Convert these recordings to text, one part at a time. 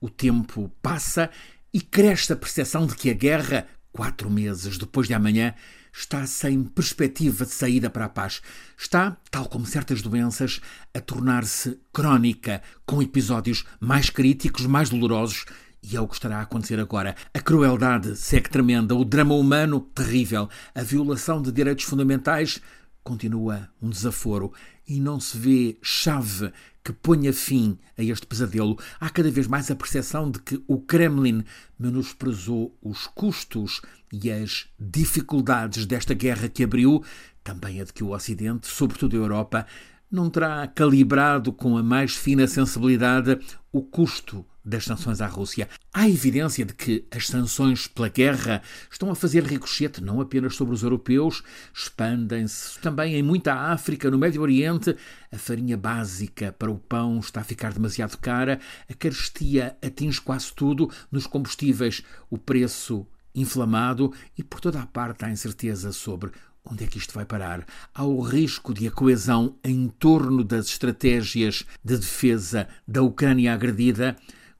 o tempo passa e cresce a percepção de que a guerra, quatro meses depois de amanhã, está sem perspectiva de saída para a paz. Está, tal como certas doenças, a tornar-se crónica, com episódios mais críticos, mais dolorosos. E é o que estará a acontecer agora. A crueldade segue tremenda, o drama humano terrível, a violação de direitos fundamentais continua um desaforo e não se vê chave que ponha fim a este pesadelo. Há cada vez mais a percepção de que o Kremlin menosprezou os custos e as dificuldades desta guerra que abriu, também a de que o Ocidente, sobretudo a Europa, não terá calibrado com a mais fina sensibilidade o custo das sanções à Rússia. Há evidência de que as sanções pela guerra estão a fazer ricochete não apenas sobre os europeus, expandem-se também em muita África, no Médio Oriente. A farinha básica para o pão está a ficar demasiado cara, a carestia atinge quase tudo, nos combustíveis o preço inflamado e por toda a parte há incerteza sobre Onde é que isto vai parar? Há o risco de a coesão em torno das estratégias de defesa da Ucrânia agredida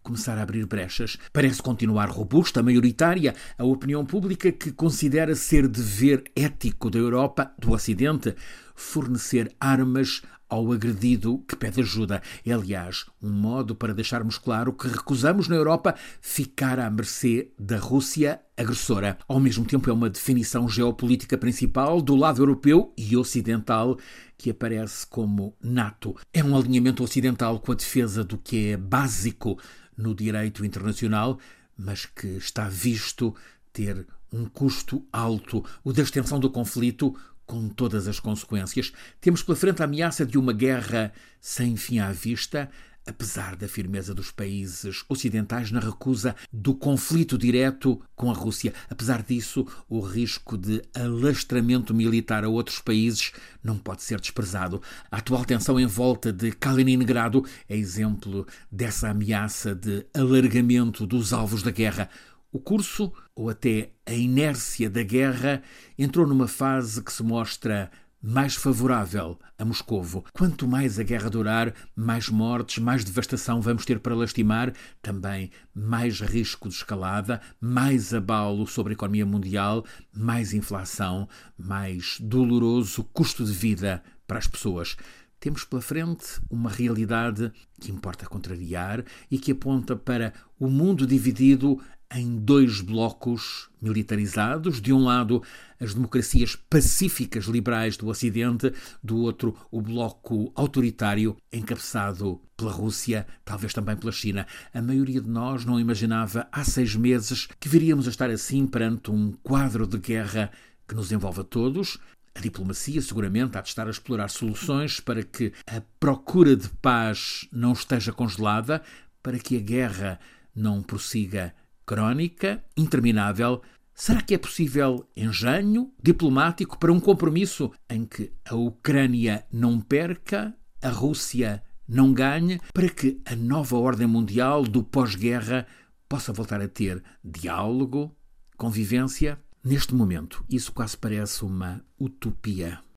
começar a abrir brechas. Parece continuar robusta, maioritária, a opinião pública que considera ser dever ético da Europa, do Ocidente, fornecer armas ao agredido que pede ajuda. É, aliás, um modo para deixarmos claro que recusamos na Europa ficar à mercê da Rússia agressora. Ao mesmo tempo, é uma definição geopolítica principal do lado europeu e ocidental que aparece como NATO. É um alinhamento ocidental com a defesa do que é básico no direito internacional, mas que está visto ter um custo alto, o da extensão do conflito, com todas as consequências. Temos pela frente a ameaça de uma guerra sem fim à vista, apesar da firmeza dos países ocidentais na recusa do conflito direto com a Rússia. Apesar disso, o risco de alastramento militar a outros países não pode ser desprezado. A atual tensão em volta de Kaliningrado é exemplo dessa ameaça de alargamento dos alvos da guerra. O curso, ou até a inércia da guerra, entrou numa fase que se mostra mais favorável a Moscovo. Quanto mais a guerra durar, mais mortes, mais devastação vamos ter para lastimar, também mais risco de escalada, mais abalo sobre a economia mundial, mais inflação, mais doloroso custo de vida para as pessoas. Temos pela frente uma realidade que importa contrariar e que aponta para o mundo dividido em dois blocos militarizados. De um lado, as democracias pacíficas liberais do Ocidente, do outro, o bloco autoritário encabeçado pela Rússia, talvez também pela China. A maioria de nós não imaginava há seis meses que viríamos a estar assim perante um quadro de guerra que nos envolve a todos. A diplomacia, seguramente, há de estar a explorar soluções para que a procura de paz não esteja congelada, para que a guerra não prossiga crónica, interminável. Será que é possível engenho diplomático para um compromisso em que a Ucrânia não perca, a Rússia não ganhe, para que a nova ordem mundial do pós-guerra possa voltar a ter diálogo, convivência? Neste momento, isso quase parece uma utopia.